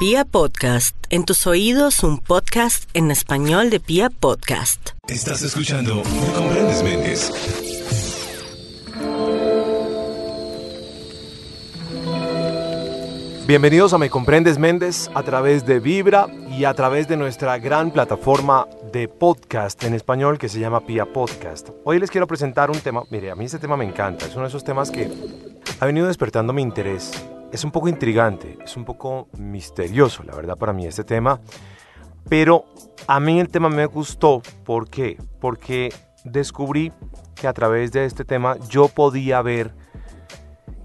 Pia Podcast, en tus oídos un podcast en español de Pia Podcast. Estás escuchando Me Comprendes Méndez. Bienvenidos a Me Comprendes Méndez a través de Vibra y a través de nuestra gran plataforma de podcast en español que se llama Pia Podcast. Hoy les quiero presentar un tema, mire, a mí este tema me encanta, es uno de esos temas que ha venido despertando mi interés es un poco intrigante, es un poco misterioso, la verdad, para mí este tema. Pero a mí el tema me gustó. ¿Por qué? Porque descubrí que a través de este tema yo podía ver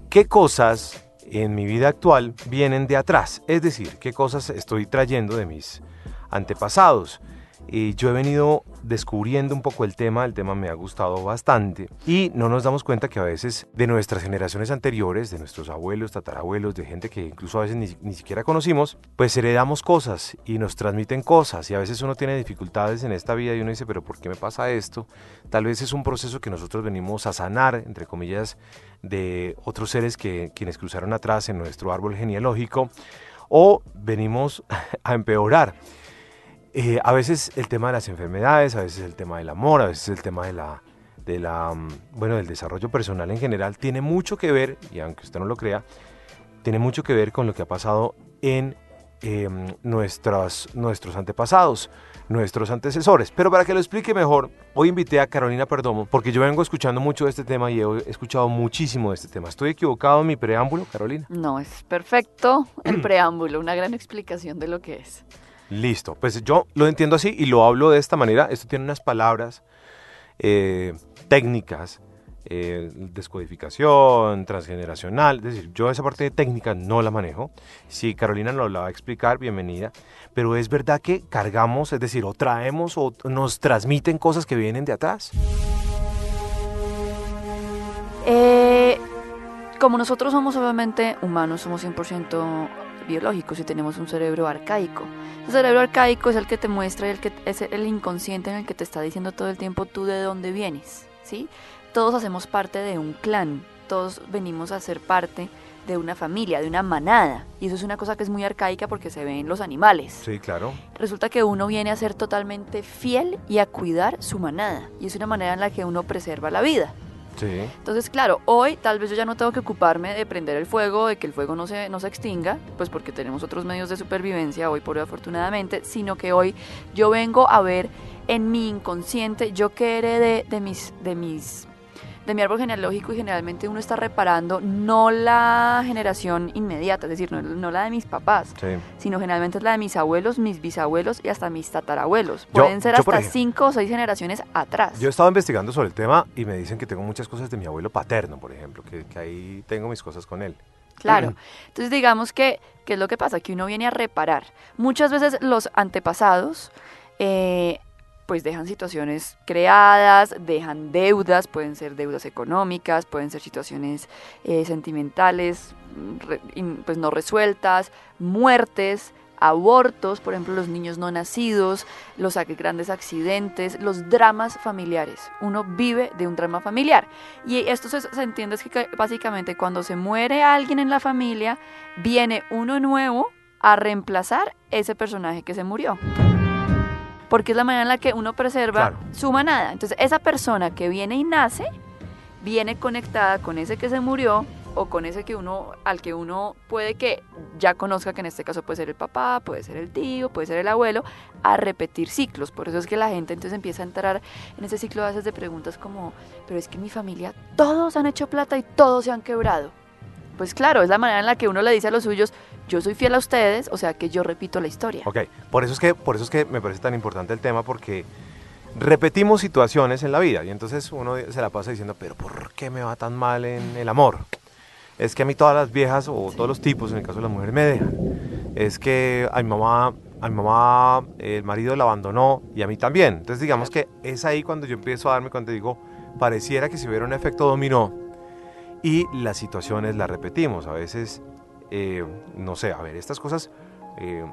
qué cosas en mi vida actual vienen de atrás. Es decir, qué cosas estoy trayendo de mis antepasados. Y yo he venido descubriendo un poco el tema, el tema me ha gustado bastante y no nos damos cuenta que a veces de nuestras generaciones anteriores, de nuestros abuelos, tatarabuelos, de gente que incluso a veces ni, ni siquiera conocimos, pues heredamos cosas y nos transmiten cosas y a veces uno tiene dificultades en esta vida y uno dice, pero ¿por qué me pasa esto? Tal vez es un proceso que nosotros venimos a sanar, entre comillas, de otros seres que quienes cruzaron atrás en nuestro árbol genealógico o venimos a empeorar. Eh, a veces el tema de las enfermedades, a veces el tema del amor, a veces el tema de la, de la, mm, bueno, del desarrollo personal en general, tiene mucho que ver, y aunque usted no lo crea, tiene mucho que ver con lo que ha pasado en em, nuestros, nuestros antepasados, nuestros antecesores. Pero para que lo explique mejor, hoy invité a Carolina Perdomo, porque yo vengo escuchando mucho de este tema y he escuchado muchísimo de este tema. ¿Estoy equivocado en mi preámbulo, Carolina? No, es perfecto el preámbulo, una gran explicación de lo que es. Listo, pues yo lo entiendo así y lo hablo de esta manera. Esto tiene unas palabras eh, técnicas, eh, descodificación, transgeneracional. Es decir, yo esa parte de técnica no la manejo. Si Carolina nos la va a explicar, bienvenida. Pero es verdad que cargamos, es decir, o traemos o nos transmiten cosas que vienen de atrás. Eh, como nosotros somos obviamente humanos, somos 100% biológicos y tenemos un cerebro arcaico. El cerebro arcaico es el que te muestra, el que es el inconsciente en el que te está diciendo todo el tiempo tú de dónde vienes, ¿sí? Todos hacemos parte de un clan, todos venimos a ser parte de una familia, de una manada. Y eso es una cosa que es muy arcaica porque se ve en los animales. Sí, claro. Resulta que uno viene a ser totalmente fiel y a cuidar su manada. Y es una manera en la que uno preserva la vida. Entonces, claro, hoy tal vez yo ya no tengo que ocuparme de prender el fuego, de que el fuego no se, no se extinga, pues porque tenemos otros medios de supervivencia hoy por hoy afortunadamente, sino que hoy yo vengo a ver en mi inconsciente, yo que heredé de mis, de mis de mi árbol genealógico y generalmente uno está reparando no la generación inmediata, es decir, no, la de mis papás, sino generalmente es la de mis abuelos, mis bisabuelos y hasta mis tatarabuelos. Pueden ser hasta cinco o seis generaciones atrás. Yo he estado investigando sobre el tema y me dicen que tengo muchas cosas de mi abuelo paterno, por ejemplo, que, que ahí tengo mis cosas con él. Claro. Entonces digamos que, ¿qué es lo que pasa? Que uno viene a reparar. Muchas veces los antepasados eh, pues dejan situaciones creadas, dejan deudas, pueden ser deudas económicas, pueden ser situaciones eh, sentimentales, pues no resueltas, muertes, abortos, por ejemplo, los niños no nacidos, los grandes accidentes, los dramas familiares. Uno vive de un drama familiar. Y esto se, se entiende es que básicamente cuando se muere alguien en la familia, viene uno nuevo a reemplazar ese personaje que se murió porque es la manera en la que uno preserva su manada. Entonces, esa persona que viene y nace, viene conectada con ese que se murió o con ese que uno, al que uno puede que ya conozca, que en este caso puede ser el papá, puede ser el tío, puede ser el abuelo, a repetir ciclos. Por eso es que la gente entonces empieza a entrar en ese ciclo a veces de preguntas como, pero es que mi familia todos han hecho plata y todos se han quebrado. Pues claro, es la manera en la que uno le dice a los suyos, yo soy fiel a ustedes, o sea que yo repito la historia. Ok, por eso es que, por eso es que me parece tan importante el tema, porque repetimos situaciones en la vida y entonces uno se la pasa diciendo, pero ¿por qué me va tan mal en el amor? Es que a mí todas las viejas o todos los tipos, en el caso de las mujeres, me dejan. Es que a mi mamá, a mi mamá el marido la abandonó y a mí también. Entonces digamos que es ahí cuando yo empiezo a darme cuenta, digo, pareciera que si hubiera un efecto dominó y las situaciones las repetimos. A veces eh, no sé, a ver, estas cosas eh,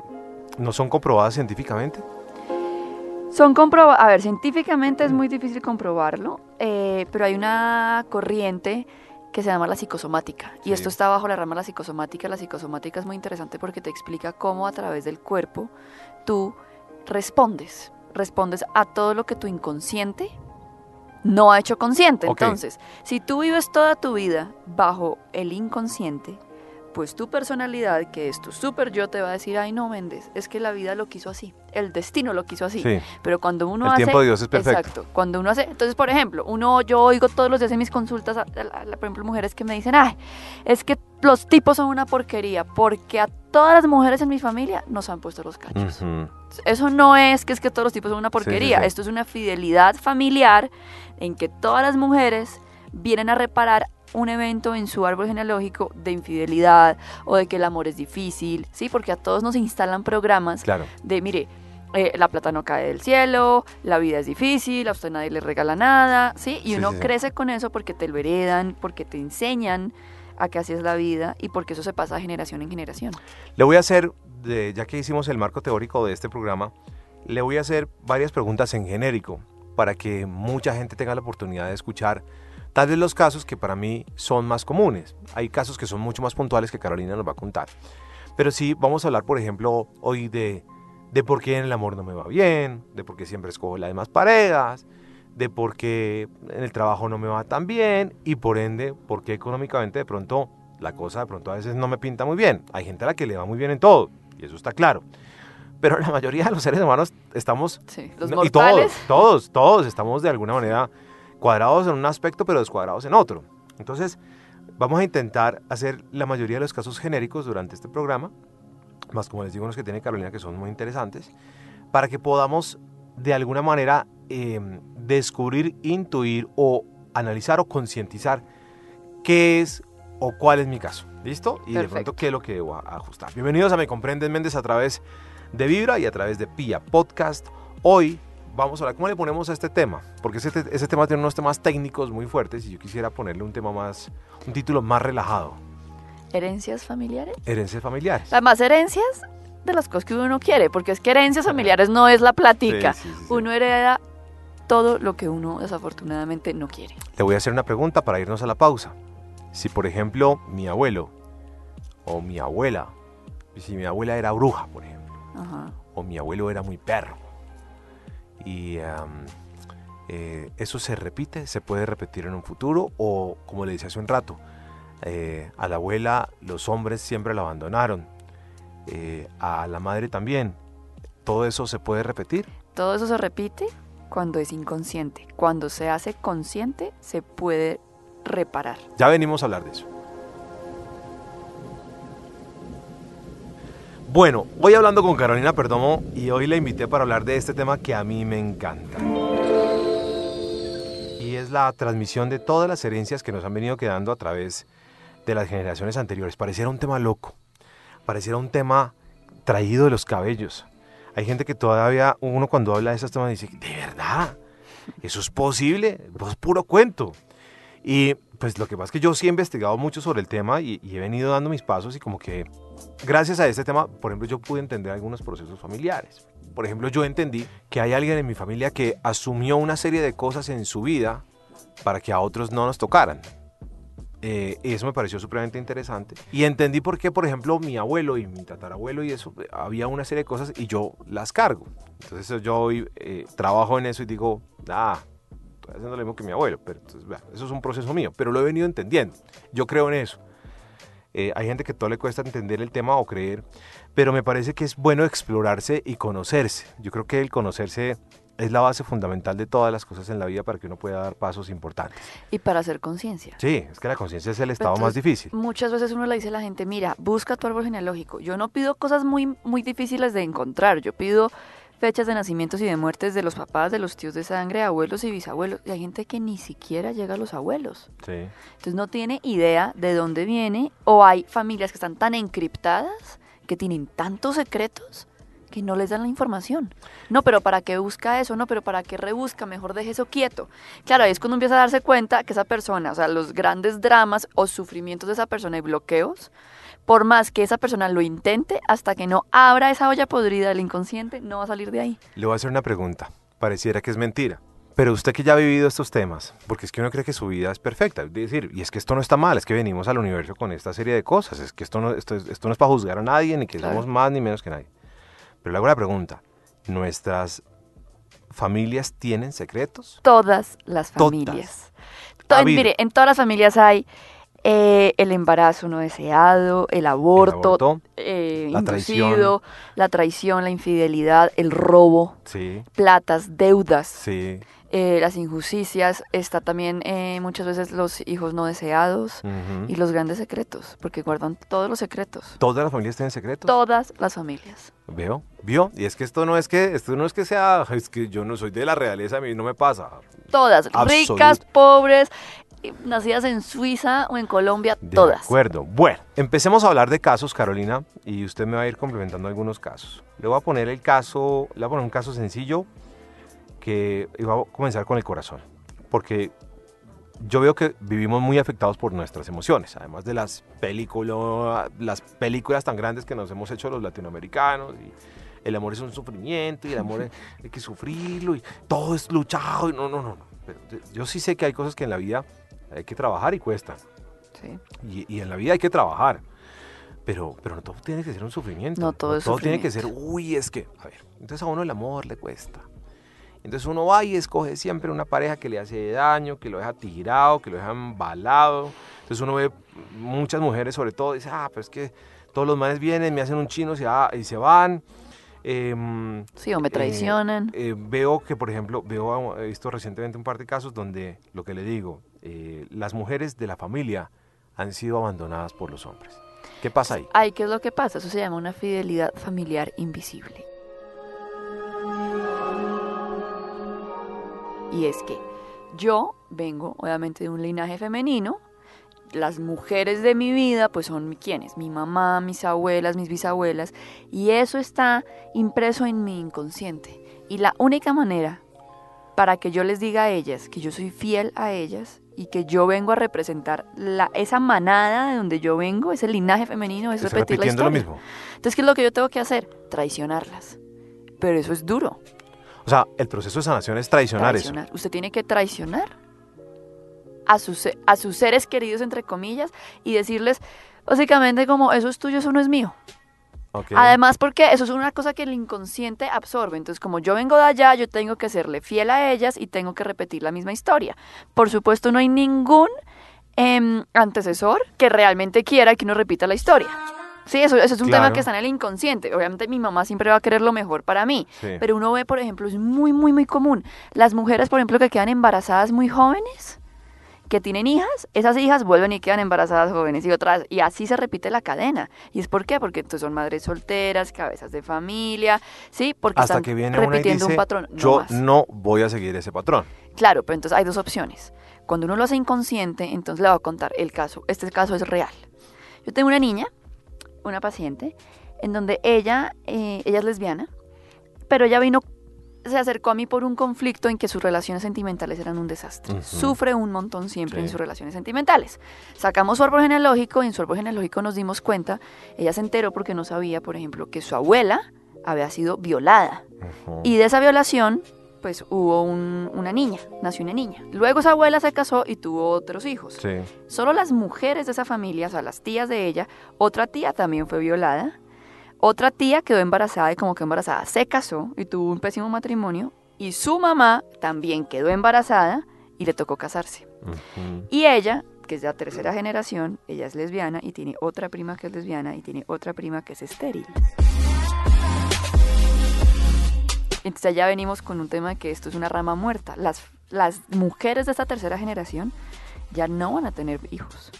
no son comprobadas científicamente. Son comprobadas, a ver, científicamente es muy difícil comprobarlo, eh, pero hay una corriente que se llama la psicosomática. Y esto está bajo la rama de la psicosomática. La psicosomática es muy interesante porque te explica cómo a través del cuerpo tú respondes. Respondes a todo lo que tu inconsciente no ha hecho consciente. Entonces, si tú vives toda tu vida bajo el inconsciente, pues tu personalidad, que es tu super yo, te va a decir, ay no, Méndez, es que la vida lo quiso así, el destino lo quiso así. Sí. Pero cuando uno El hace... tiempo de Dios es perfecto. Exacto. Cuando uno hace... Entonces, por ejemplo, uno, yo oigo todos los días en mis consultas, a- a- a- por ejemplo, mujeres que me dicen, ay, es que los tipos son una porquería, porque a todas las mujeres en mi familia nos han puesto los cachos. Eso no es que es que todos los tipos son una sí, porquería. sí. Esto es una fidelidad familiar en que todas las mujeres vienen a reparar un evento en su árbol genealógico de infidelidad o de que el amor es difícil, ¿sí? Porque a todos nos instalan programas Claro. de, mire, eh, la plata no cae del cielo, la vida es difícil, a usted nadie le regala nada, ¿sí? Y Sí, uno sí, crece con eso porque te lo heredan, porque te enseñan a que así es la vida y porque eso se pasa de generación en generación. Le voy a hacer, de- ya que hicimos el marco teórico de este programa, le voy a hacer varias preguntas en genérico para que mucha gente tenga la oportunidad de escuchar tal vez los casos que para mí son más comunes. Hay casos que son mucho más puntuales que Carolina nos va a contar. Pero sí, vamos a hablar, por ejemplo, hoy de, de por qué en el amor no me va bien, de por qué siempre escojo las demás parejas, de por qué en el trabajo no me va tan bien y por ende, por qué económicamente de pronto la cosa de pronto a veces no me pinta muy bien. Hay gente a la que le va muy bien en todo y eso está claro. Pero la mayoría de los seres humanos estamos Sí, los no, y todos, todos, todos estamos de alguna manera cuadrados en un aspecto, pero descuadrados en otro. Entonces, vamos a intentar hacer la mayoría de los casos genéricos durante este programa, más como les digo unos que tiene Carolina que son muy interesantes, para que podamos de alguna manera eh, descubrir, intuir o analizar o concientizar qué es o cuál es mi caso. ¿Listo? Y de pronto qué es lo que debo a- ajustar. Bienvenidos a Me Comprendes Méndez a través de Vibra y a través de Pia Podcast. Hoy vamos a hablar, ¿cómo le ponemos a este tema? Porque ese, ese tema tiene unos temas técnicos muy fuertes y yo quisiera ponerle un tema más, un título más relajado. Herencias familiares. Herencias familiares. Además, herencias de las cosas que uno no quiere, porque es que herencias familiares no es la platica. Sí, sí, sí, sí. Uno hereda todo lo que uno desafortunadamente no quiere. Le voy a hacer una pregunta para irnos a la pausa. Si, por ejemplo, mi abuelo o mi abuela, si mi abuela era bruja, por ejemplo, Ajá. o mi abuelo era muy perro, y eh, eso se repite, se puede repetir en un futuro, o como le decía hace un rato, eh, a la abuela los hombres siempre la abandonaron, eh, a la madre también, todo eso se puede repetir. Todo eso se repite cuando es inconsciente. Cuando se hace consciente, se puede reparar. Ya venimos a hablar de eso. Bueno, voy hablando con Carolina Perdomo y hoy la invité para hablar de este tema que a mí me encanta. Y es la transmisión de todas las herencias que nos han venido quedando a través de las generaciones anteriores. Pareciera un tema loco, pareciera un tema traído de los cabellos. Hay gente que todavía, uno cuando habla de esos temas dice, ¿de verdad? ¿Eso es posible? Pues es puro cuento. Y pues lo que pasa es que yo sí he investigado mucho sobre el tema y, y he venido dando mis pasos y como que gracias a este tema, por ejemplo, yo pude entender algunos procesos familiares. Por ejemplo, yo entendí que hay alguien en mi familia que asumió una serie de cosas en su vida para que a otros no nos tocaran. Eh, eso me pareció supremamente interesante. Y entendí por qué, por ejemplo, mi abuelo y mi tatarabuelo y eso, había una serie de cosas y yo las cargo. Entonces yo hoy eh, trabajo en eso y digo, ah, estoy haciendo lo mismo que mi abuelo, pero entonces, eso es un proceso mío, pero lo he venido entendiendo. Yo creo en eso. Eh, hay gente que todo le cuesta entender el tema o creer, pero me parece que es bueno explorarse y conocerse. Yo creo que el conocerse es la base fundamental de todas las cosas en la vida para que uno pueda dar pasos importantes. Y para hacer conciencia. Sí, es que la conciencia es el estado más difícil. Muchas veces uno le dice a la gente, mira, busca tu árbol genealógico. Yo no pido cosas muy, muy difíciles de encontrar. Yo pido fechas de nacimientos y de muertes de los papás, de los tíos de sangre, abuelos y bisabuelos. Y hay gente que ni siquiera llega a los abuelos. Sí. Entonces no tiene idea de dónde viene. O hay familias que están tan encriptadas, que tienen tantos secretos, que no les dan la información. No, pero ¿para qué busca eso? No, pero ¿para qué rebusca? Mejor deje eso quieto. Claro, ahí es cuando empieza a darse cuenta que esa persona, o sea, los grandes dramas o sufrimientos de esa persona y bloqueos, por más que esa persona lo intente, hasta que no abra esa olla podrida del inconsciente, no va a salir de ahí. Le voy a hacer una pregunta. Pareciera que es mentira, Pero usted que ya ha vivido estos temas, porque es que uno cree que su vida es perfecta, es decir, y es que esto no está mal, es que venimos al universo con esta serie de cosas, es que esto no, esto, es- esto no es para juzgar a nadie, ni que Claro. somos más ni menos que nadie. Pero le hago la pregunta, ¿nuestras familias tienen secretos? Todas las Todas. familias. Ha To- habido. mire, en todas las familias hay eh, el embarazo no deseado, el aborto, aborto, eh, la inducido, la traición, la infidelidad, el robo, Sí, platas, deudas, sí. eh, las injusticias. Está también muchas veces los hijos no deseados y los grandes secretos, porque guardan todos los secretos. ¿Todas las familias tienen secretos? Todas las familias. ¿Veo? ¿Vio? Y es que esto no es que, esto no es que sea, es que yo no soy de la realeza, a mí no me pasa. Todas, ricas, pobres, nacidas en Suiza o en Colombia, De todas. acuerdo. Bueno, empecemos a hablar de casos, Carolina, y usted me va a ir complementando algunos casos. Le voy a poner el caso, le voy a poner un caso sencillo que voy a comenzar con el corazón, porque yo veo que vivimos muy afectados por nuestras emociones, además de las películas, las películas tan grandes que nos hemos hecho los latinoamericanos y el amor es un sufrimiento y el amor hay que sufrirlo y todo es luchado y no, no, no, no. Pero yo sí sé que hay cosas que en la vida hay que trabajar y cuestan. Sí. Y, y en la vida hay que trabajar. Pero, pero no todo tiene que ser un sufrimiento. No todo es tiene que ser, uy, es que, a ver, entonces a uno el amor le cuesta. Entonces uno va y escoge siempre una pareja que le hace daño, que lo deja tirado, que lo deja embalado. Entonces uno ve muchas mujeres sobre todo, dice, ah, pues es que todos los manes vienen, me hacen un chino se y se van. Em, Sí, o me eh, traicionan. eh, veo que, por ejemplo, veo, he visto recientemente un par de casos donde, lo que le digo, eh, las mujeres de la familia han sido abandonadas por los hombres. ¿Qué pasa ahí? Ay, ¿qué es lo que pasa? Eso se llama una fidelidad familiar invisible. Y es que yo vengo, obviamente, de un linaje femenino. Las mujeres de mi vida, pues son quienes, mi mamá, mis abuelas, mis bisabuelas, y eso está impreso en mi inconsciente. Y la única manera para que yo les diga a ellas que yo soy fiel a ellas y que yo vengo a representar la, esa manada de donde yo vengo, ese linaje femenino, es repetir la repitiendo lo historia. mismo. Entonces, ¿qué es lo que yo tengo que hacer? Traicionarlas. Pero eso es duro. O sea, el proceso de sanación es traicionar, traicionar. Usted tiene que traicionar a sus, a sus seres queridos, entre comillas, y decirles, básicamente, como, eso es tuyo, eso no es mío. Además, porque eso es una cosa que el inconsciente absorbe. Entonces, como yo vengo de allá, yo tengo que serle fiel a ellas y tengo que repetir la misma historia. Por supuesto, no hay ningún em, antecesor que realmente quiera que uno repita la historia. Sí, eso, eso es un tema que está en el inconsciente. Obviamente mi mamá siempre va a querer lo mejor para mí. Sí. Pero uno ve, por ejemplo, es muy, muy, muy común. Las mujeres, por ejemplo, que quedan embarazadas muy jóvenes, que tienen hijas, esas hijas vuelven y quedan embarazadas jóvenes y otras, y así se repite la cadena. ¿Y es por qué? Porque entonces son madres solteras, cabezas de familia, ¿sí? Porque Hasta están que viene una y repitiendo dice, un patrón. No yo más. no voy a seguir ese patrón. Claro, pero entonces hay dos opciones. Cuando uno lo hace inconsciente, entonces le voy a contar el caso. Este caso es real. Yo tengo una niña, una paciente, en donde ella, eh, ella es lesbiana, pero ella vino, se acercó a mí por un conflicto en que sus relaciones sentimentales eran un desastre. Sufre un montón siempre en sus relaciones sentimentales. Sacamos su árbol genealógico y en su árbol genealógico nos dimos cuenta, ella se enteró porque no sabía, por ejemplo, que su abuela había sido violada. Y de esa violación, pues hubo un- una niña, nació una niña. Luego esa abuela se casó y tuvo otros hijos. Sí. Solo las mujeres de esa familia, o sea, las tías de ella, otra tía también fue violada, otra tía quedó embarazada y como que embarazada se casó y tuvo un pésimo matrimonio, y su mamá también quedó embarazada y le tocó casarse. Y ella, que es de la tercera generación, ella es lesbiana y tiene otra prima que es lesbiana y tiene otra prima que es estéril. Entonces ya venimos con un tema de que esto es una rama muerta. Las, las mujeres de esta tercera generación ya no van a tener hijos.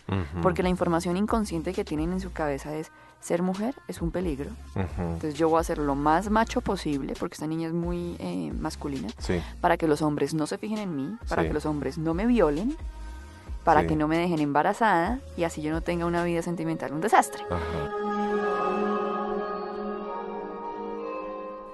Porque la información inconsciente que tienen en su cabeza es ser mujer es un peligro. Ujú. Entonces yo voy a ser lo más macho posible, porque esta niña es muy eh, masculina, Sí. para que los hombres no se fijen en mí, para Sí. que los hombres no me violen, para Sí. que no me dejen embarazada y así yo no tenga una vida sentimental un desastre. Ajá.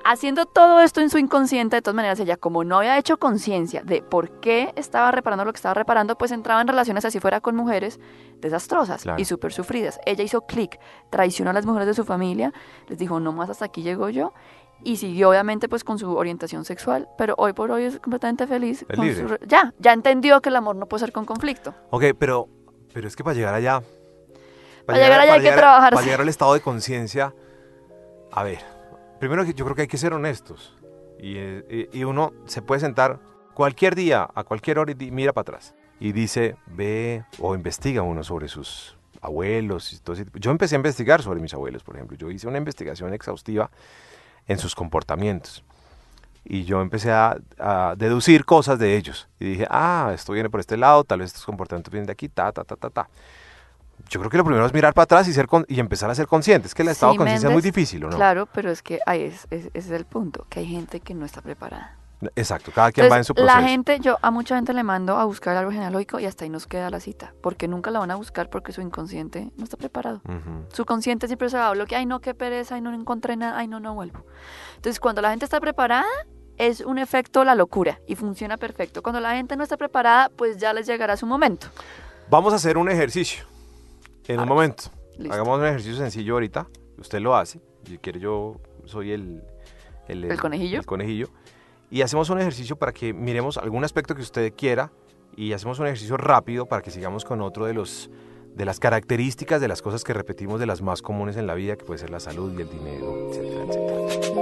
Haciendo todo esto en su inconsciente, de todas maneras, ella como no había hecho conciencia de por qué estaba reparando lo que estaba reparando, pues entraba en relaciones así fuera con mujeres desastrosas Claro. y súper sufridas. Ella hizo clic, traicionó a las mujeres de su familia, les dijo, no más hasta aquí llego yo, y siguió obviamente pues con su orientación sexual, pero hoy por hoy es completamente feliz. Con su ya, ya entendió que el amor no puede ser con conflicto. Ok, pero, pero es que para llegar allá... Para llegar allá hay que llegar- trabajarse. Para llegar al estado de conciencia, a ver, primero yo creo que hay que ser honestos. Y, eh, y- y uno se puede sentar cualquier día, a cualquier hora, y mira para atrás. Y dice, ve o investiga uno sobre sus abuelos. Y todo ese. Yo empecé a investigar sobre mis abuelos, por ejemplo. Yo hice una investigación exhaustiva en sus comportamientos. Y yo empecé a, a deducir cosas de ellos. Y dije, ah, esto viene por este lado, tal vez estos comportamientos vienen de aquí, ta, ta, ta, ta, ta. Yo creo que lo primero es mirar para atrás y, ser con- y empezar a ser conscientes. que el estado Sí, de conciencia es muy difícil, ¿o no? Claro, pero es que ahí es, es- ese es el punto, que hay gente que no está preparada. Exacto, cada quien va en su Entonces, proceso. la gente, yo a mucha gente le mando a buscar algo genealógico y hasta ahí nos queda la cita, porque nunca la van a buscar porque su inconsciente no está preparado. Ujú. Su consciente siempre se va a bloquear, ay no, qué pereza, ay no encontré nada, ay no, no vuelvo. Entonces cuando la gente está preparada, es un efecto la locura y funciona perfecto. Cuando la gente no está preparada, pues ya les llegará su momento. Vamos a hacer un ejercicio en un momento. listo. Hagamos un ejercicio sencillo ahorita. Usted lo hace. Si quiere, yo soy el, ¿El conejillo? el conejillo. Y hacemos un ejercicio para que miremos algún aspecto que usted quiera y hacemos un ejercicio rápido para que sigamos con otro de los de las características de las cosas que repetimos de las más comunes en la vida, que puede ser la salud y el dinero, etcétera, etcétera.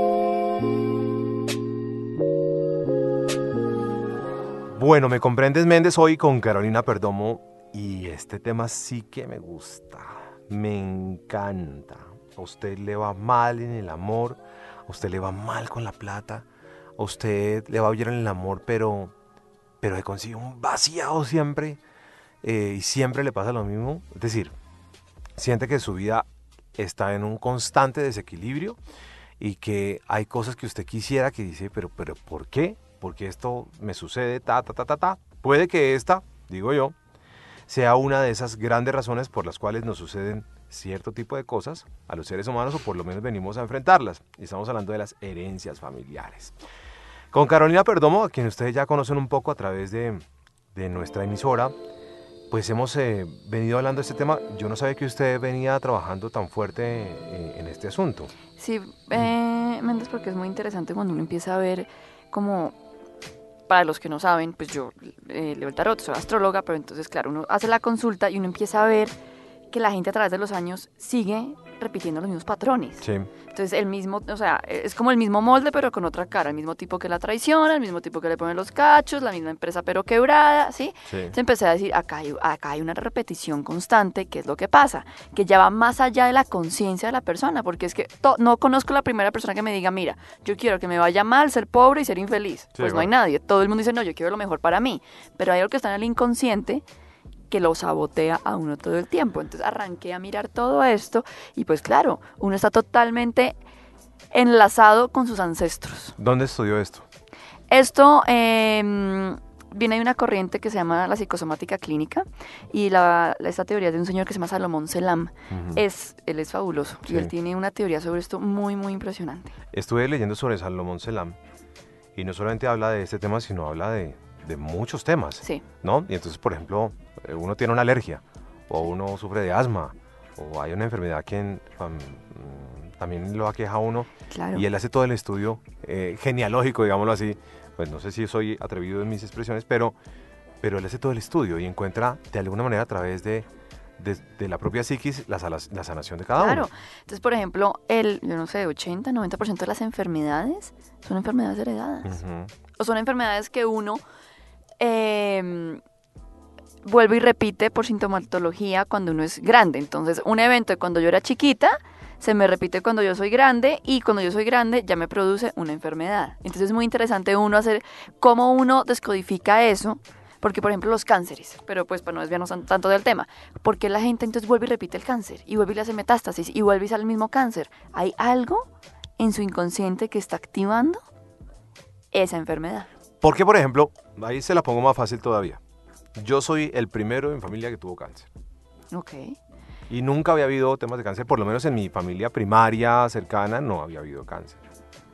Bueno, me comprendes Méndez hoy con Carolina Perdomo y este tema sí que me gusta, me encanta. A usted le va mal en el amor, a usted le va mal con la plata, a usted le va bien en el amor, pero, pero se consigue un vaciado siempre eh, y siempre le pasa lo mismo. Es decir, siente que su vida está en un constante desequilibrio y que hay cosas que usted quisiera que dice, pero, pero ¿por qué? Porque esto me sucede, ta, ta, ta, ta, ta. Puede que esta, digo yo, sea una de esas grandes razones por las cuales nos suceden cierto tipo de cosas a los seres humanos o por lo menos venimos a enfrentarlas. Y estamos hablando de las herencias familiares. Con Carolina Perdomo, a quien ustedes ya conocen un poco a través de, de nuestra emisora, pues hemos eh, venido hablando de este tema. Yo no sabía que usted venía trabajando tan fuerte eh, en este asunto. Sí, eh, Méndez, porque es muy interesante cuando uno empieza a ver como, para los que no saben, pues yo eh, leo el tarot, soy astróloga, pero entonces, claro, uno hace la consulta y uno empieza a ver que la gente a través de los años sigue repitiendo los mismos patrones. Sí. Entonces, el mismo, o sea, es como el mismo molde, pero con otra cara, el mismo tipo que la traiciona, el mismo tipo que le pone los cachos, la misma empresa pero quebrada, ¿sí? Sí. Entonces empecé a decir, acá hay, acá hay una repetición constante, ¿qué es lo que pasa? Que ya va más allá de la conciencia de la persona, porque es que no conozco la primera persona que me diga, mira, yo quiero que me vaya mal, ser pobre y ser infeliz. Sí, pues no hay nadie, todo el mundo dice, no, yo quiero lo mejor para mí, pero hay algo que está en el inconsciente que lo sabotea a uno todo el tiempo. Entonces arranqué a mirar todo esto y pues claro, uno está totalmente enlazado con sus ancestros. ¿Dónde estudió esto? Esto eh, viene de una corriente que se llama la psicosomática clínica y la, esta teoría es de un señor que se llama Salomón Selam. Es, él es fabuloso Sí. y él tiene una teoría sobre esto muy, muy impresionante. Estuve leyendo sobre Salomón Selam y no solamente habla de este tema, sino habla de, de muchos temas, Sí, ¿no? Y entonces, por ejemplo, uno tiene una alergia o uno sufre de asma o hay una enfermedad que um, también lo aqueja a uno claro. y él hace todo el estudio eh, genealógico, digámoslo así. Pues no sé si soy atrevido en mis expresiones, pero, pero él hace todo el estudio y encuentra de alguna manera a través de, de, de la propia psiquis la, la sanación de cada Claro. uno. Entonces, por ejemplo, el, yo no sé, 80, 90% de las enfermedades son enfermedades heredadas. O son enfermedades que uno eh, vuelve y repite por sintomatología cuando uno es grande. Entonces, un evento de cuando yo era chiquita se me repite cuando yo soy grande y cuando yo soy grande ya me produce una enfermedad. Entonces es muy interesante uno hacer cómo uno descodifica eso. Porque, por ejemplo, los cánceres, pero pues para no desviarnos tan- tanto del tema, porque la gente entonces vuelve y repite el cáncer, y vuelve y le hace metástasis, y vuelve y sale el mismo cáncer? Hay algo en su inconsciente que está activando esa enfermedad. Porque, por ejemplo, ahí se la pongo más fácil todavía. Yo soy el primero en familia que tuvo cáncer. Ok. Y nunca había habido temas de cáncer, por lo menos en mi familia primaria cercana no había habido cáncer.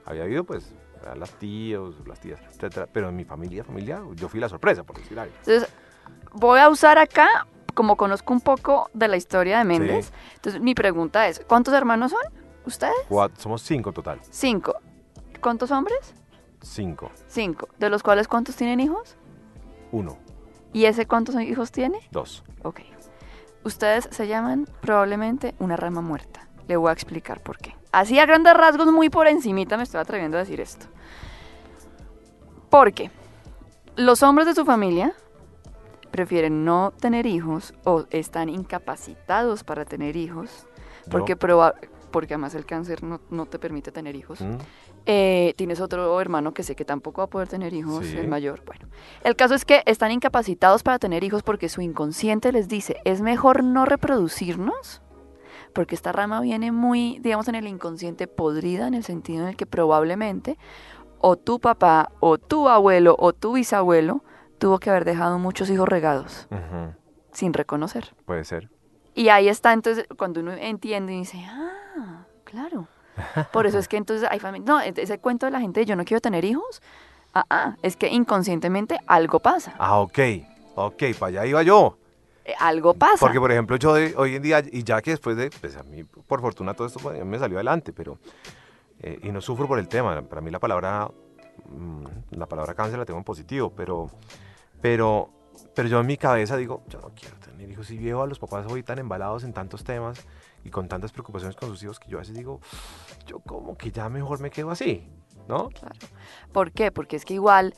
Había habido, pues, las tíos, las tías, etcétera. Pero en mi familia, familia, yo fui la sorpresa, por decir algo. Entonces, voy a usar acá, como conozco un poco de la historia de Méndez, entonces mi pregunta es, ¿cuántos hermanos son ustedes? Somos cinco total. Cinco. cuántos hombres? Cinco. Cinco. ¿De los cuales cuántos tienen hijos? Uno. ¿Y ese cuántos hijos tiene? Dos. Ok. Ustedes se llaman probablemente una rama muerta. Le voy a explicar por qué. Así a grandes rasgos, muy por encimita, me estoy atreviendo a decir esto. Porque los hombres de su familia prefieren no tener hijos o están incapacitados para tener hijos, porque, proba- porque además el cáncer no, no te permite tener hijos. ¿Mm? Eh, tienes otro hermano que sé que tampoco va a poder tener hijos, Sí. el mayor. Bueno, el caso es que están incapacitados para tener hijos porque su inconsciente les dice, es mejor no reproducirnos, porque esta rama viene muy, digamos, en el inconsciente podrida, en el sentido en el que probablemente o tu papá, o tu abuelo, o tu bisabuelo tuvo que haber dejado muchos hijos regados, sin reconocer. Puede ser. Y ahí está, entonces, cuando uno entiende y dice, ah, claro. Por eso es que entonces hay familias. No, e- ese cuento de la gente de yo no quiero tener hijos. Ah, ah, es que inconscientemente algo pasa. Ah, ok. Ok, para allá iba yo. eh, Algo pasa. Porque, por ejemplo, yo de- hoy en día, y ya que después de, pues a mí, por fortuna, todo esto pues, me salió adelante, pero, eh, y no sufro por el tema, para mí la palabra, mm, la palabra cáncer la tengo en positivo, pero, pero, pero yo en mi cabeza digo, yo no quiero tener hijos, y veo a los papás hoy tan embalados en tantos temas y con tantas preocupaciones con sus hijos que yo a veces digo, yo como que ya mejor me quedo así, ¿no? ¿Por qué? Porque es que igual,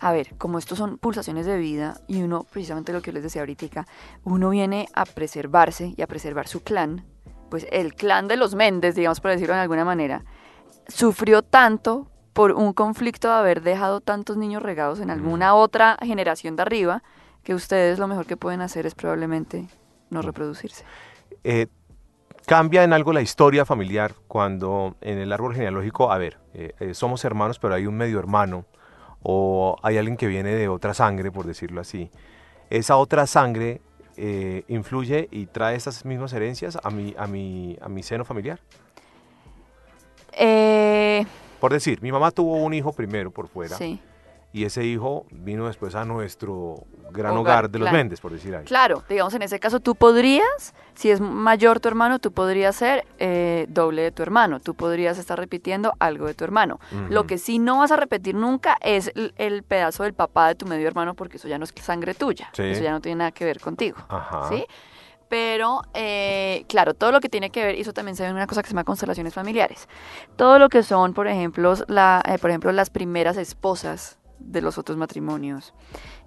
a ver, como estos son pulsaciones de vida y uno, precisamente lo que les decía ahorita, uno viene a preservarse y a preservar su clan, pues el clan de los Méndez, digamos por decirlo de alguna manera, sufrió tanto por un conflicto de haber dejado tantos niños regados en alguna otra generación de arriba, que ustedes lo mejor que pueden hacer es probablemente no reproducirse. Eh, cambia en algo la historia familiar cuando en el árbol genealógico, a ver, eh, eh, somos hermanos, pero hay un medio hermano o hay alguien que viene de otra sangre, por decirlo así. Esa otra sangre eh, influye y trae esas mismas herencias a mi, a mi, a mi seno familiar. Por decir, mi mamá tuvo un hijo primero por fuera sí. Y ese hijo vino después a nuestro gran Hogar, hogar, de los claro. Méndez, por decir algo. Claro, digamos, en ese caso tú podrías, si es mayor tu hermano, tú podrías ser eh, doble de tu hermano, tú podrías estar repitiendo algo de tu hermano. Lo que sí no vas a repetir nunca es el, el pedazo del papá de tu medio hermano, porque eso ya no es sangre tuya, Sí. eso ya no tiene nada que ver contigo. Ajá. ¿Sí? Pero, eh, claro, todo lo que tiene que ver, y eso también se ve en una cosa que se llama constelaciones familiares. Todo lo que son, por ejemplo, la, eh, por ejemplo las primeras esposas de los otros matrimonios,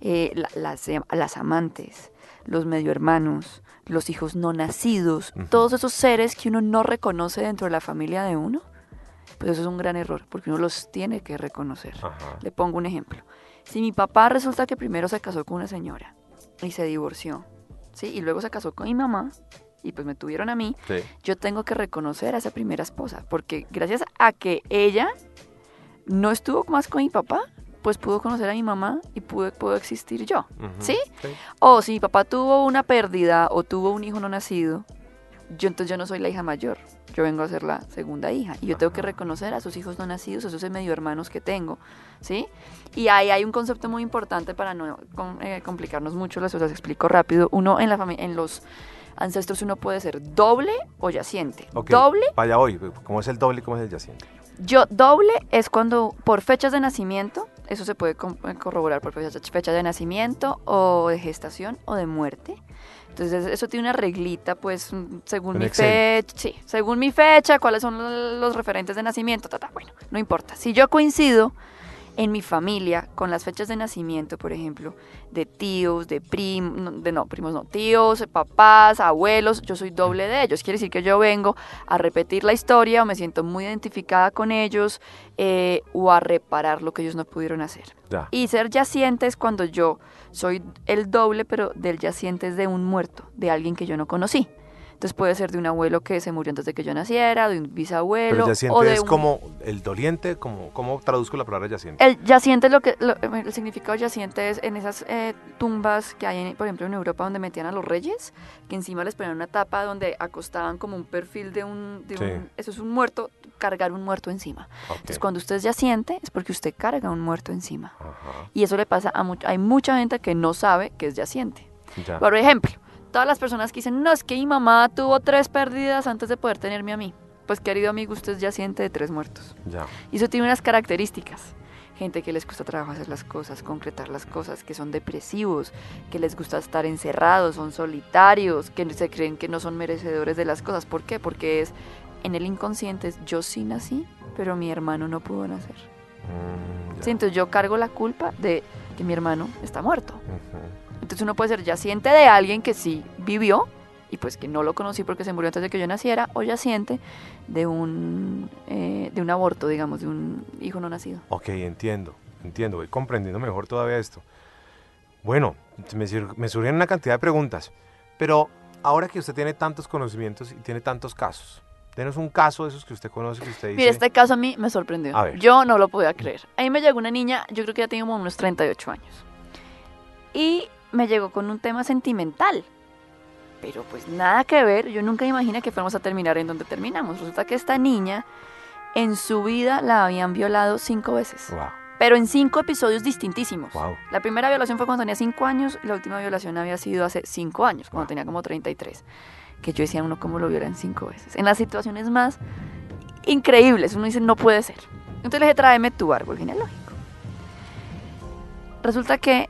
eh, las, eh, las amantes, los medio hermanos, los hijos no nacidos, todos esos seres que uno no reconoce dentro de la familia de uno, pues eso es un gran error, porque uno los tiene que reconocer. Ajá. Le pongo un ejemplo. Si mi papá resulta que primero se casó con una señora y se divorció, ¿sí? Y luego se casó con mi mamá y pues me tuvieron a mí, Sí. yo tengo que reconocer a esa primera esposa, porque gracias a que ella no estuvo más con mi papá, pues pudo conocer a mi mamá y pude, puedo existir yo. ¿Sí? O si mi papá tuvo una pérdida o tuvo un hijo no nacido, yo entonces yo no soy la hija mayor, yo vengo a ser la segunda hija y yo tengo que reconocer a sus hijos no nacidos, a esos medio hermanos que tengo, ¿sí? Y ahí hay un concepto muy importante para no eh, complicarnos mucho, les los explico rápido. Uno en la en los ancestros uno puede ser doble o yaciente. Doble Vaya hoy, ¿cómo es el doble y cómo es el yaciente? yo, doble es cuando por fechas de nacimiento, eso se puede eh, corroborar por fecha de nacimiento o de gestación o de muerte. Entonces eso tiene una reglita, pues mm, según En mi Excel. fecha, sí, según mi fecha, cuáles son lo- los referentes de nacimiento, ta, ta, bueno, no importa. Si yo coincido en mi familia con las fechas de nacimiento, por ejemplo, de tíos, de primos, de no, primos no, tíos, papás, abuelos, yo soy doble de ellos. Quiere decir que yo vengo a repetir la historia o me siento muy identificada con ellos eh, o a reparar lo que ellos no pudieron hacer. Ya. Y ser yaciente es cuando yo soy el doble, pero del yaciente es de un muerto, de alguien que yo no conocí. Entonces puede ser de un abuelo que se murió antes de que yo naciera, de un bisabuelo. Pero o yaciente de es un- como el doliente, como, ¿cómo traduzco la palabra yaciente? El yaciente, lo que, lo- el significado yaciente es en esas eh, tumbas que hay, en, por ejemplo, en Europa donde metían a los reyes, que encima les ponían una tapa donde acostaban como un perfil de un... de Sí. un- eso es un muerto, cargar un muerto encima. Ok. Entonces cuando usted es yaciente es porque usted carga un muerto encima. Ajá, Y eso le pasa a mucha, hay mucha gente que no sabe que es yaciente. ya. Por ejemplo, todas las personas que dicen, no, es que mi mamá tuvo tres pérdidas antes de poder tenerme a mí. pues querido amigo, usted ya siente de tres muertos. Ya. Y eso tiene unas características. Gente que les cuesta trabajo hacer las cosas, concretar las cosas, que son depresivos, que les gusta estar encerrados, son solitarios, que se creen que no son merecedores de las cosas. ¿Por qué? Porque es en el inconsciente, es, yo sí nací, pero mi hermano no pudo nacer. Mm. Sí, entonces yo cargo la culpa de que mi hermano está muerto. Ujú. Entonces uno puede ser yaciente de alguien que sí vivió y pues que no lo conocí porque se murió antes de que yo naciera, o yaciente de un, eh, de un aborto, digamos, de un hijo no nacido. Ok, entiendo, entiendo, voy comprendiendo mejor todavía esto. Bueno, me, me surgen una cantidad de preguntas, pero ahora que usted tiene tantos conocimientos y tiene tantos casos, denos un caso de esos que usted conoce, que usted dice... Mire, este caso a mí me sorprendió. A ver. Yo no lo podía creer. Ahí me llegó una niña, yo creo que ya tenía como unos 38 años. Y me llegó con un tema sentimental. Pero pues nada que ver, yo nunca imaginé que fuéramos a terminar en donde terminamos. Resulta que esta niña en su vida la habían violado cinco veces. Wow, Pero en cinco episodios distintísimos. wow. La primera violación fue cuando tenía 5 años y la última violación había sido hace 5 años, cuando tenía como 33. Que yo decía, uno cómo lo violan cinco veces. En las situaciones más increíbles, uno dice, no puede ser. Entonces le dije, tráeme tu árbol genealógico. Resulta que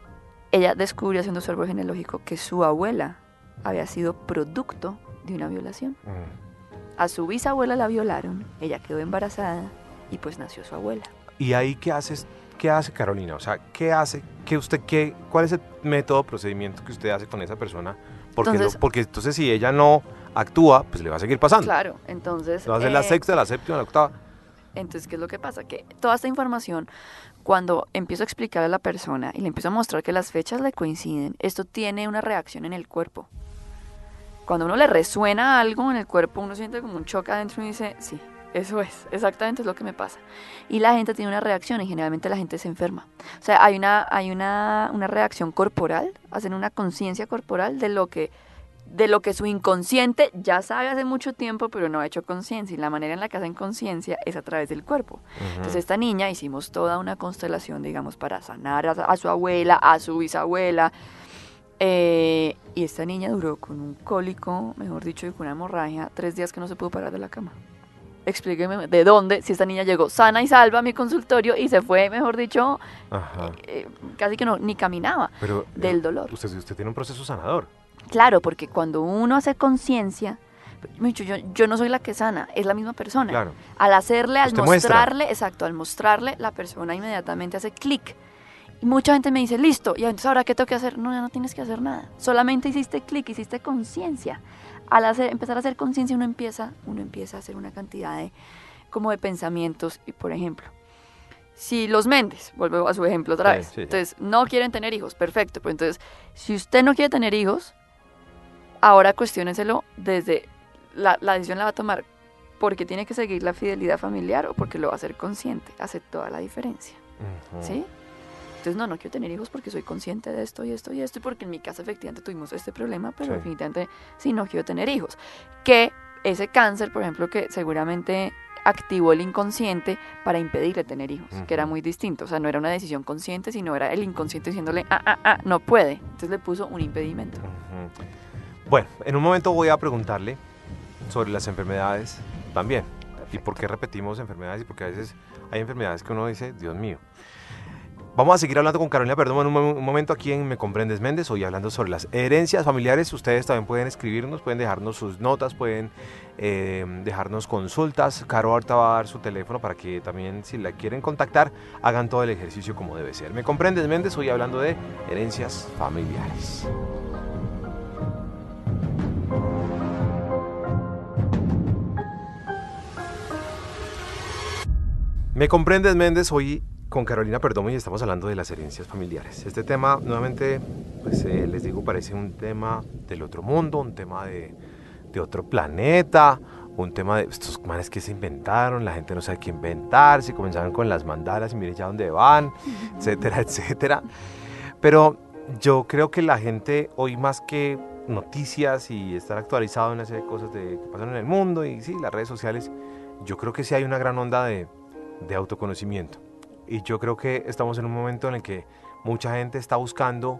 ella descubrió haciendo su árbol genealógico que su abuela había sido producto de una violación. Mm. A su bisabuela la violaron, ella quedó embarazada y pues nació su abuela. ¿Y ahí qué haces? ¿Qué hace Carolina? O sea, ¿qué hace? ¿Qué usted qué? ¿Cuál es el método, procedimiento que usted hace con esa persona? Porque, Entonces- porque entonces si ella no actúa, pues le va a seguir pasando. Claro, entonces... Va a hacer la eh, sexta, la séptima, la octava. Entonces, ¿qué es lo que pasa? Que toda esta información, cuando empiezo a explicar a la persona y le empiezo a mostrar que las fechas le coinciden, esto tiene una reacción en el cuerpo. Cuando uno le resuena algo en el cuerpo, uno siente como un choque adentro y dice, sí, eso es, exactamente es lo que me pasa. Y la gente tiene una reacción y generalmente la gente se enferma. O sea, hay una, hay una, una reacción corporal, hacen una conciencia corporal de lo que de lo que su inconsciente ya sabe hace mucho tiempo, pero no ha hecho conciencia. Y la manera en la que hacen conciencia es a través del cuerpo. Entonces, esta niña hicimos toda una constelación, digamos, para sanar a, a su abuela, a su bisabuela. eh, y esta niña duró con un cólico, mejor dicho, y con una hemorragia, tres días que no se pudo parar de la cama. Explíqueme de dónde, si esta niña llegó sana y salva a mi consultorio y se fue, mejor dicho, Ajá. eh, casi que no, ni caminaba Pero del eh, dolor. Usted, usted tiene un proceso sanador. Claro, porque cuando uno hace conciencia, yo, yo no soy la que sana, es la misma persona. Claro. Al hacerle, al Usted muestra. mostrarle, exacto, al mostrarle, la persona inmediatamente hace clic. Y mucha gente me dice, listo, y entonces ahora qué tengo que hacer? No, ya no tienes que hacer nada. Solamente hiciste clic, hiciste conciencia. Al hacer, empezar a hacer conciencia, uno empieza, uno empieza a hacer una cantidad de, como de pensamientos. Y por ejemplo, si los Méndez, vuelvo a su ejemplo otra vez, sí, sí. entonces no quieren tener hijos, perfecto, pero entonces, si usted no quiere tener hijos, ahora cuestióneselo desde la, la decisión la va a tomar porque tiene que seguir la fidelidad familiar o porque lo va a hacer consciente. Hace toda la diferencia. Ujú. ¿Sí? Entonces, no, no quiero tener hijos porque soy consciente de esto y esto y esto y porque en mi casa efectivamente tuvimos este problema, pero Sí. definitivamente sí no quiero tener hijos. Que ese cáncer, por ejemplo, que seguramente activó el inconsciente para impedirle tener hijos, que era muy distinto. O sea, no era una decisión consciente, sino era el inconsciente diciéndole, ah, ah, ah, no puede. Entonces le puso un impedimento. Bueno, en un momento voy a preguntarle sobre las enfermedades también. Y por qué repetimos enfermedades y porque a veces hay enfermedades que uno dice, Dios mío. Vamos a seguir hablando con Carolina Perdón en un, un momento aquí en Me Comprendes Méndez, hoy hablando sobre las herencias familiares. Ustedes también pueden escribirnos, pueden dejarnos sus notas, pueden eh, dejarnos consultas. Caro ahorita va a dar su teléfono para que también si la quieren contactar, hagan todo el ejercicio como debe ser. Me Comprendes Méndez, hoy hablando de herencias familiares. Me comprendes, Méndez, hoy con Carolina Perdomo y estamos hablando de las herencias familiares. Este tema, nuevamente, pues eh, les digo, parece un tema del otro mundo, un tema de, de otro planeta, un tema de estos manes que se inventaron, la gente no sabe qué inventar, si comenzaron con las mandalas y miren ya dónde van, etcétera, etcétera. Pero yo creo que la gente hoy más que noticias y estar actualizado en una serie de cosas de, que pasan en el mundo y sí, las redes sociales, yo creo que sí hay una gran onda de, de autoconocimiento. Y yo creo que estamos en un momento en el que mucha gente está buscando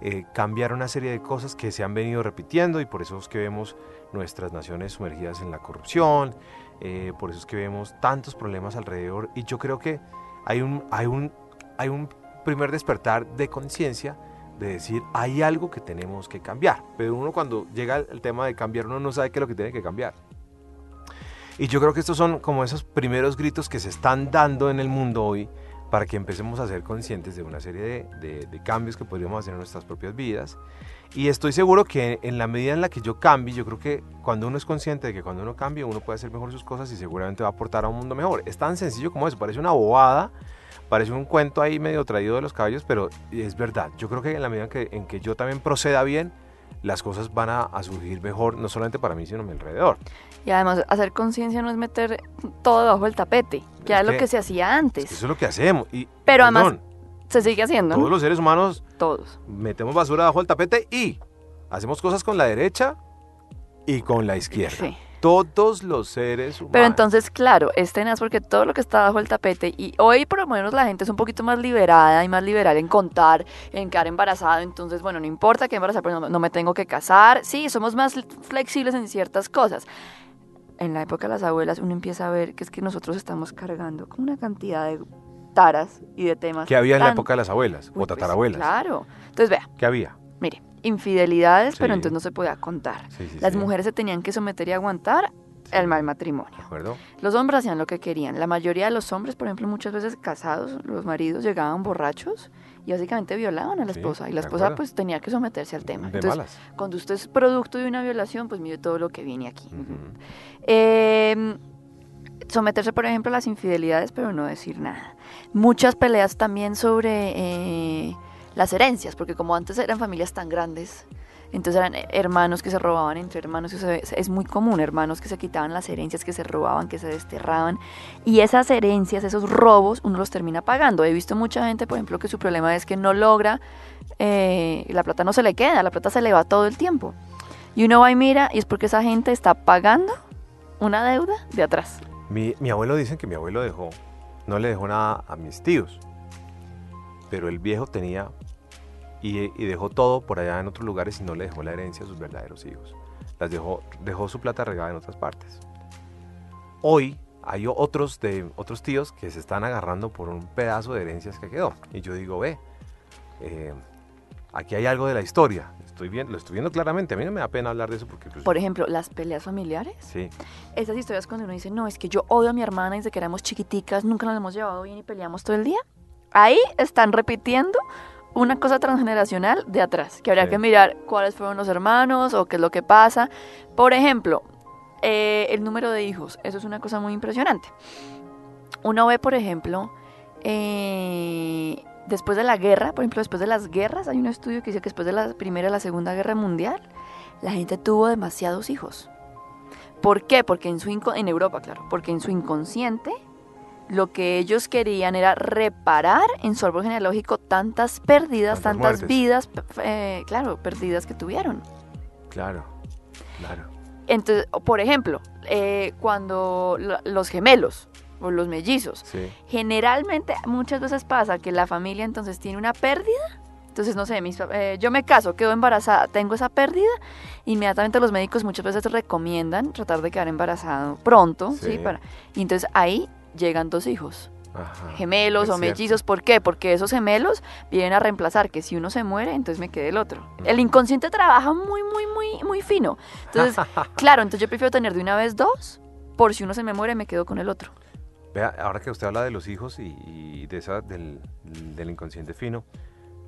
eh, cambiar una serie de cosas que se han venido repitiendo y por eso es que vemos nuestras naciones sumergidas en la corrupción, eh, por eso es que vemos tantos problemas alrededor y yo creo que hay un, hay un, hay un primer despertar de conciencia de decir hay algo que tenemos que cambiar, pero uno cuando llega el tema de cambiar uno no sabe qué es lo que tiene que cambiar. Y yo creo que estos son como esos primeros gritos que se están dando en el mundo hoy para que empecemos a ser conscientes de una serie de, cambios que podríamos hacer en nuestras propias vidas. Y estoy seguro que en la medida en la que yo cambie, yo creo que cuando uno es consciente de que cuando uno cambie, uno puede hacer mejor sus cosas y seguramente va a aportar a un mundo mejor. Es tan sencillo como eso, parece una bobada, parece un cuento ahí medio traído de los caballos, pero es verdad. Yo creo que en la medida en que, en que yo también proceda bien, las cosas van a, a, surgir mejor, no solamente para mí, sino a mi alrededor. Y además, hacer conciencia no es meter todo debajo del tapete, que era lo que se hacía antes. eso es lo que hacemos. Y, Pero además, se sigue haciendo. Todos los seres humanos. Todos. Metemos basura debajo del tapete y hacemos cosas con la derecha y con la izquierda. Sí todos los seres humanos. Pero entonces, claro, es tenaz porque todo lo que está bajo el tapete, y hoy por lo menos la gente es un poquito más liberada y más liberal en contar, en quedar embarazado, entonces, bueno, no importa que embarazada, pero no, me tengo que casar, sí, somos más flexibles en ciertas cosas. En la época de las abuelas uno empieza a ver que es que nosotros estamos cargando con una cantidad de taras y de temas. Que había en la época de las abuelas o pues, tatarabuelas. claro. Entonces, vea. ¿Qué había? Mire, infidelidades, pero entonces no se podía contar. Las mujeres se tenían que someter y aguantar el mal matrimonio. Los hombres hacían lo que querían. La mayoría de los hombres, por ejemplo, muchas veces casados, los maridos llegaban borrachos y básicamente violaban a la esposa. y la esposa pues tenía que someterse al tema. Entonces, cuando usted es producto de una violación, pues mire todo lo que viene aquí. Em, someterse, por ejemplo, a las infidelidades, pero no decir nada. Muchas peleas también sobre... Eh, las herencias, porque como antes eran familias tan grandes, entonces eran hermanos que se robaban entre hermanos, es muy común, hermanos que se quitaban las herencias, que se robaban, que se desterraban, y esas herencias, esos robos, uno los termina pagando. He visto mucha gente, por ejemplo, que su problema es que no logra, eh, la plata no se le queda, la plata se le va todo el tiempo. Y uno va y mira, y es porque esa gente está pagando una deuda de atrás. Mi, abuelo dice que mi abuelo dejó, no le dejó nada a mis tíos, pero el viejo tenía y, dejó todo por allá en otros lugares y no le dejó la herencia a sus verdaderos hijos. Las dejó, dejó su plata regada en otras partes. Hoy hay otros, de, otros tíos que se están agarrando por un pedazo de herencias que quedó. Y yo digo, ve, eh, aquí hay algo de la historia. Estoy bien, lo estoy viendo claramente. A mí no me da pena hablar de eso porque... Pues, por ejemplo, las peleas familiares. Sí. Esas historias cuando uno dice, no, es que yo odio a mi hermana desde que éramos chiquiticas, nunca nos hemos llevado bien y peleamos todo el día. Ahí están repitiendo una cosa transgeneracional de atrás, que habría que mirar cuáles fueron los hermanos o qué es lo que pasa. Por ejemplo, eh, el número de hijos, eso es una cosa muy impresionante. Uno ve, por ejemplo, eh, después de la guerra, por ejemplo, después de las guerras, hay un estudio que dice que después de la Primera y la Segunda Guerra Mundial, la gente tuvo demasiados hijos. ¿Por qué? Porque en su en Europa, claro, porque en su inconsciente lo que ellos querían era reparar en su árbol genealógico tantas pérdidas, tantas, vidas, eh, claro, perdidas que tuvieron. Claro, claro. Entonces, por ejemplo, eh, cuando los gemelos o los mellizos, generalmente muchas veces pasa que la familia entonces tiene una pérdida. Entonces, no sé, eh, yo me caso, quedo embarazada, tengo esa pérdida, inmediatamente los médicos muchas veces recomiendan tratar de quedar embarazado pronto, ¿sí? Para, y entonces ahí llegan dos hijos. gemelos o mellizos, ¿por qué? Porque esos gemelos vienen a reemplazar que si uno se muere, entonces me quede el otro. El inconsciente trabaja muy, muy, muy, muy fino. Entonces, claro, entonces yo prefiero tener de una vez dos, por si uno se me muere, me quedo con el otro. Vea, ahora que usted habla de los hijos y, de esa, del, del, inconsciente fino,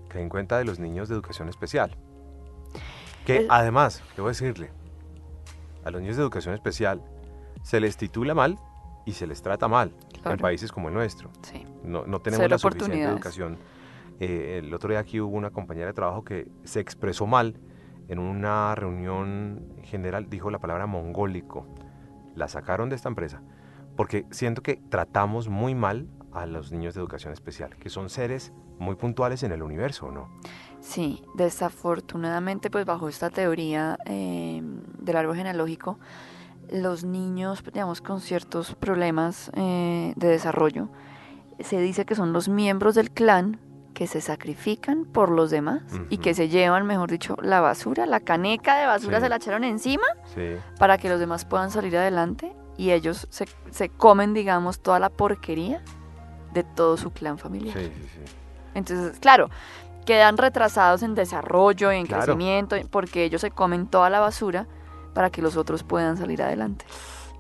que en cuenta de los niños de educación especial. Que además, debo decirle, a los niños de educación especial se les titula mal y se les trata mal en países como el nuestro. No, no, tenemos la suficiente educación. Eh, el otro día aquí hubo una compañera de trabajo que se expresó mal en una reunión general, dijo la palabra mongólico. La sacaron de esta empresa porque siento que tratamos muy mal a los niños de educación especial, que son seres muy puntuales en el universo, ¿no? Sí, desafortunadamente, pues bajo esta teoría eh, del árbol genealógico, los niños, digamos, con ciertos problemas eh, de desarrollo, se dice que son los miembros del clan que se sacrifican por los demás y que se llevan, mejor dicho, la basura, la caneca de basura Sí. se la echaron encima Sí. para que los demás puedan salir adelante y ellos se, se comen, digamos, toda la porquería de todo su clan familiar. Sí, sí, sí. Entonces, claro, quedan retrasados en desarrollo, en Claro. crecimiento, porque ellos se comen toda la basura para que los otros puedan salir adelante.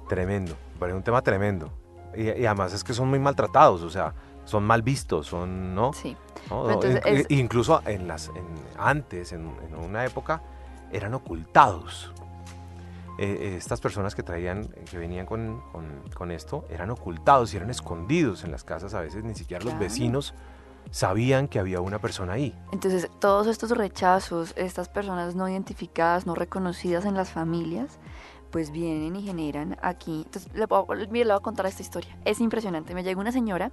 Tremendo. Me parece un tema tremendo. Y, y además es que son muy maltratados, o sea, son mal vistos, son, ¿no? Sí. ¿no? Entonces In- es- Incluso en las, en- antes, en, en una época, eran ocultados. Eh, eh, estas personas que traían, que venían con, con- con esto, eran ocultados y eran escondidos en las casas. A veces ni siquiera los vecinos sabían que había una persona ahí. Entonces, todos estos rechazos, estas personas no identificadas, no reconocidas en las familias, pues vienen y generan aquí. Entonces, le voy, a- contar esta historia. Es impresionante. Me llegó una señora,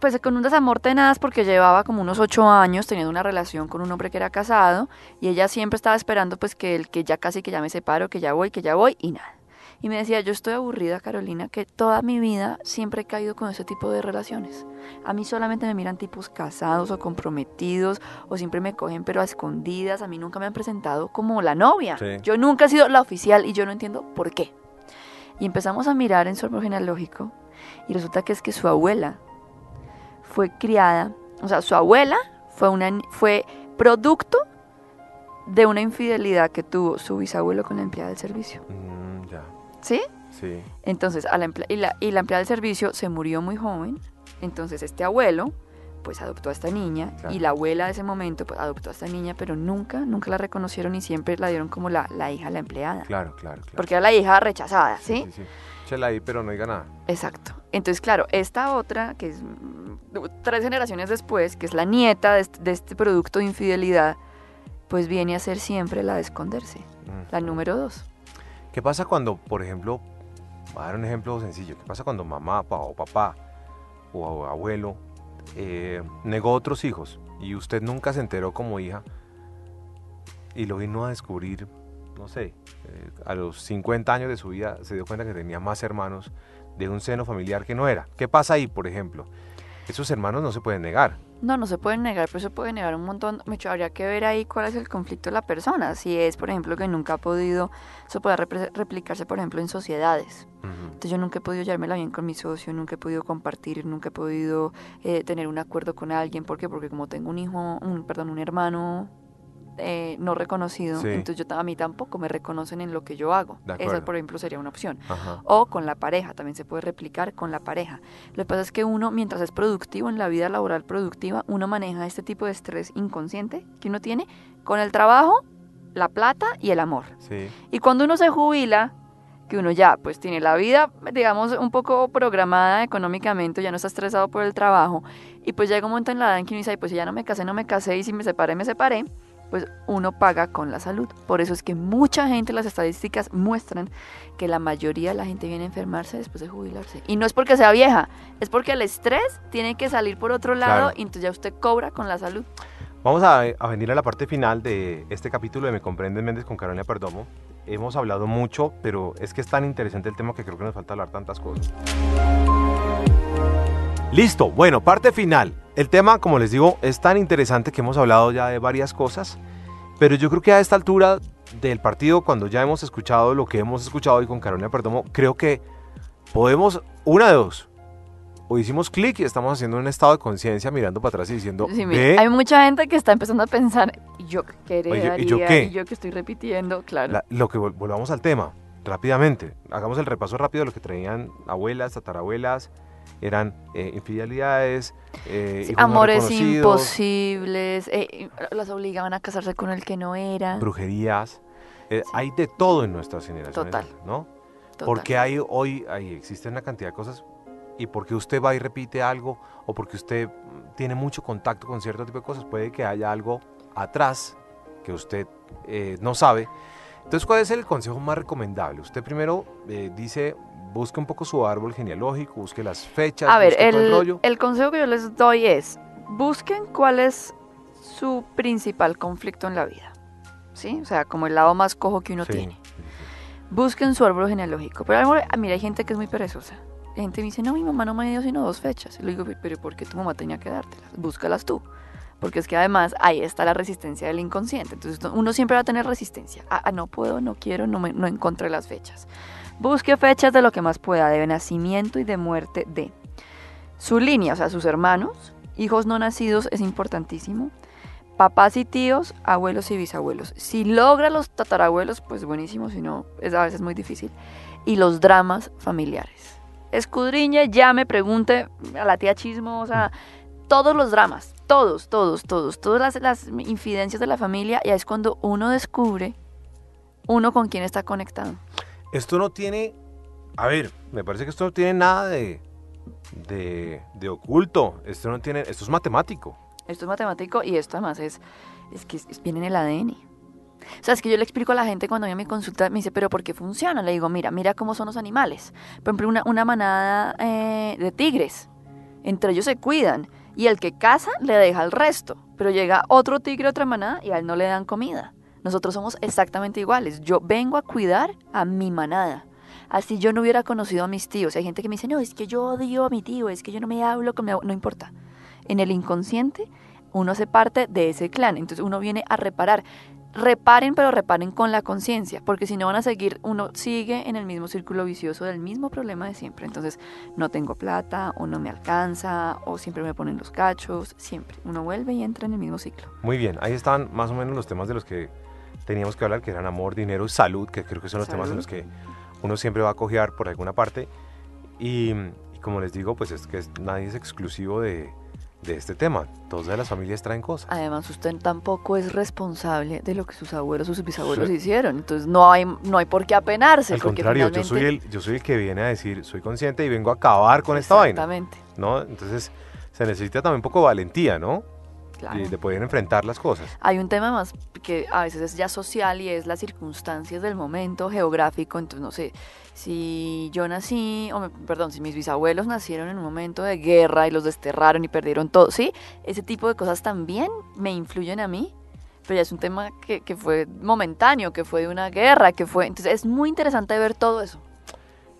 pues con un desamor tenaz porque llevaba como unos ocho años teniendo una relación con un hombre que era casado y ella siempre estaba esperando pues que el que ya casi que ya me separo, que ya voy, que ya voy y nada. Y me decía, yo estoy aburrida, Carolina, que toda mi vida siempre he caído con ese tipo de relaciones. A mí solamente me miran tipos casados o comprometidos o siempre me cogen pero a escondidas. A mí nunca me han presentado como la novia. Sí. Yo nunca he sido la oficial y yo no entiendo por qué. Y empezamos a mirar en su árbol genealógico y resulta que es que su abuela fue criada, o sea, su abuela fue, una, fue producto de una infidelidad que tuvo su bisabuelo con la empleada del servicio. Mm, ya, ¿Sí? sí. Entonces, a la y, la, y la empleada del servicio se murió muy joven. Entonces, este abuelo, pues adoptó a esta niña. Claro. Y la abuela de ese momento, pues adoptó a esta niña, pero nunca, nunca la reconocieron y siempre la dieron como la, la hija, la empleada. Claro, claro, claro. Porque era la hija rechazada, ¿sí? Sí, sí. Échela ahí, pero no diga nada. Exacto. Entonces, claro, esta otra, que es mm, tres generaciones después, que es la nieta de este, de este producto de infidelidad, pues viene a ser siempre la de esconderse. Mm. La número dos. ¿Qué pasa cuando, por ejemplo, voy a dar un ejemplo sencillo, qué pasa cuando mamá pa- o papá o abuelo eh, negó otros hijos y usted nunca se enteró como hija y lo vino a descubrir, no sé, eh, a los 50 años de su vida se dio cuenta que tenía más hermanos de un seno familiar que no era? ¿Qué pasa ahí, por ejemplo? Esos hermanos no se pueden negar. No, no se pueden negar, pero se puede negar un montón. Me habría que ver ahí cuál es el conflicto de la persona. Si es, por ejemplo, que nunca ha podido, eso puede replicarse, por ejemplo, en sociedades. Entonces yo nunca he podido llevármela bien con mi socio, nunca he podido compartir, nunca he podido eh, tener un acuerdo con alguien. ¿Por qué? Porque como tengo un hijo, un, perdón, un hermano eh, no reconocido, Sí. entonces yo, a mí tampoco me reconocen en lo que yo hago. Esa, por ejemplo, sería una opción. Ajá. O con la pareja, también se puede replicar con la pareja. Lo que pasa es que uno, mientras es productivo en la vida laboral productiva, uno maneja este tipo de estrés inconsciente que uno tiene con el trabajo, la plata y el amor. Sí. Y cuando uno se jubila, que uno ya pues tiene la vida, digamos, un poco programada económicamente, ya no está estresado por el trabajo, y pues llega un momento en la edad en que uno dice, "Ay, pues si ya no me casé, no me casé, y si me separé, me separé, pues uno paga con la salud. Por eso es que mucha gente, las estadísticas muestran que la mayoría de la gente viene a enfermarse después de jubilarse. Y no es porque sea vieja, es porque el estrés tiene que salir por otro lado Claro. y entonces ya usted cobra con la salud. Vamos a, a venir a la parte final de este capítulo de Me Comprendes Méndez con Carolina Perdomo. Hemos hablado mucho, pero es que es tan interesante el tema que creo que nos falta hablar tantas cosas. Listo, bueno, parte final. El tema, como les digo, es tan interesante que hemos hablado ya de varias cosas, pero yo creo que a esta altura del partido, cuando ya hemos escuchado lo que hemos escuchado hoy con Carolina Perdomo, creo que podemos, una de dos, o hicimos clic y estamos haciendo un estado de conciencia mirando para atrás y diciendo, Sí, hay mucha gente que está empezando a pensar, ¿y yo qué Oye, heredaría? ¿y yo qué? ¿Y yo que estoy repitiendo? Claro. La- lo que vol- volvamos al tema, rápidamente. Hagamos el repaso rápido de lo que traían abuelas, tatarabuelas. Eran eh, infidelidades, eh, Sí, hijos no amores imposibles, eh, las obligaban a casarse con el que no era. brujerías. Eh, Hay de todo en nuestras generaciones, Total. ¿no? Total. Porque hay hoy ahí existe una cantidad de cosas y porque usted va y repite algo o porque usted tiene mucho contacto con cierto tipo de cosas, puede que haya algo atrás que usted eh, no sabe. Entonces, ¿cuál es el consejo más recomendable? Usted primero eh, dice, busque un poco su árbol genealógico, busque las fechas, A ver, todo el rollo. el consejo que yo les doy es, busquen cuál es su principal conflicto en la vida. ¿Sí? O sea, como el lado más cojo que uno Sí, tiene. Busquen su árbol genealógico. Pero ah, mira, hay gente que es muy perezosa. gente me dice, no, mi mamá no me dio sino dos fechas. Y le digo, pero ¿por qué tu mamá tenía que dártelas? Búscalas tú. Porque es que además ahí está la resistencia del inconsciente. Entonces uno siempre va a tener resistencia. Ah, ah, no puedo, no quiero, no, me, no encontré las fechas. Busque fechas de lo que más pueda, de nacimiento y de muerte de. Su línea, o sea, sus hermanos, hijos no nacidos es importantísimo. Papás y tíos, abuelos y bisabuelos. Si logra los tatarabuelos, pues buenísimo, si no, es a veces muy difícil. Y los dramas familiares. Escudriñe, llame, pregunte a la tía chismosa, todos los dramas, todos, todos, todos, todas las, infidencias de la familia, y es cuando uno descubre uno con quién está conectado. Esto no tiene, a ver, me parece que esto no tiene nada de, de, de oculto, esto no tiene, esto es matemático. Esto es matemático y esto además es, es que viene en el ADN. O sea, es que yo le explico a la gente cuando viene a mi consulta, me dice, pero ¿por qué funciona? Le digo, mira, mira cómo son los animales. Por ejemplo, una, una manada eh, de tigres. Entre ellos se cuidan. Y el que caza le deja al resto. Pero llega otro tigre, otra manada, y a él no le dan comida. Nosotros somos exactamente iguales. Yo vengo a cuidar a mi manada. Así yo no hubiera conocido a mis tíos. Hay gente que me dice, no, es que yo odio a mi tío, es que yo no me hablo con mi abu-". No importa. En el inconsciente, uno hace parte de ese clan. Entonces uno viene a reparar. Reparen, pero reparen con la conciencia, porque si no van a seguir, uno sigue en el mismo círculo vicioso del mismo problema de siempre. Entonces, no tengo plata, o no me alcanza, o siempre me ponen los cachos, siempre. Uno vuelve y entra en el mismo ciclo. Muy bien, ahí están más o menos los temas de los que teníamos que hablar, que eran amor, dinero, salud, que creo que son los temas en los que uno siempre va a cojear por alguna parte. Y, y como les digo, pues es que nadie es exclusivo de, de este tema. Todas las familias traen cosas. Además, usted tampoco es responsable de lo que sus abuelos o sus bisabuelos Sí. hicieron. Entonces, no hay, no hay por qué apenarse. Al contrario, yo soy, finalmente- el, yo soy el que viene a decir, soy consciente y vengo a acabar con esta vaina. Exactamente. ¿no? Entonces se necesita también un poco de valentía, ¿no? Claro. De, de poder enfrentar las cosas. Hay un tema más que a veces es ya social y es las circunstancias del momento geográfico. Entonces, no sé, si yo nací, o me- perdón, si mis bisabuelos nacieron en un momento de guerra y los desterraron y perdieron todo, ¿sí? Ese tipo de cosas también me influyen a mí. Pero ya es un tema que, que fue momentáneo, que fue de una guerra, que fue... Entonces es muy interesante ver todo eso.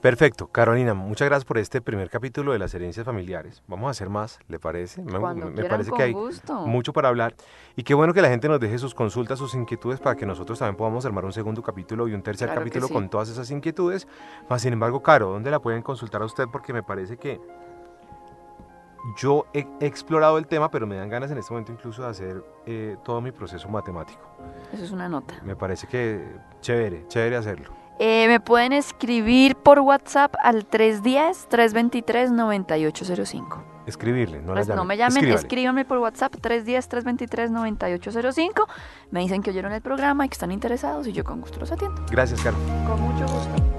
Perfecto, Carolina, muchas gracias por este primer capítulo de las herencias familiares. Vamos a hacer más, ¿le parece? Me, Cuando me quieran, parece con que hay gusto. mucho para hablar y qué bueno que la gente nos deje sus consultas, sus inquietudes para que nosotros también podamos armar un segundo capítulo y un tercer Claro capítulo sí. con todas esas inquietudes. Más sin embargo, Caro, ¿dónde la pueden consultar a usted? Porque me parece que yo he, he explorado el tema, pero me dan ganas en este momento incluso de hacer eh, todo mi proceso matemático. Eso es una nota. Me parece que chévere, chévere hacerlo. Eh, me pueden escribir por WhatsApp al 310-323-9805. Escribirle, no la Pues no llamen. me llamen, escríbale. escríbanme por WhatsApp 310-323-9805. Me dicen que oyeron el programa y que están interesados y yo con gusto los atiendo. Gracias, Caro. Con mucho gusto.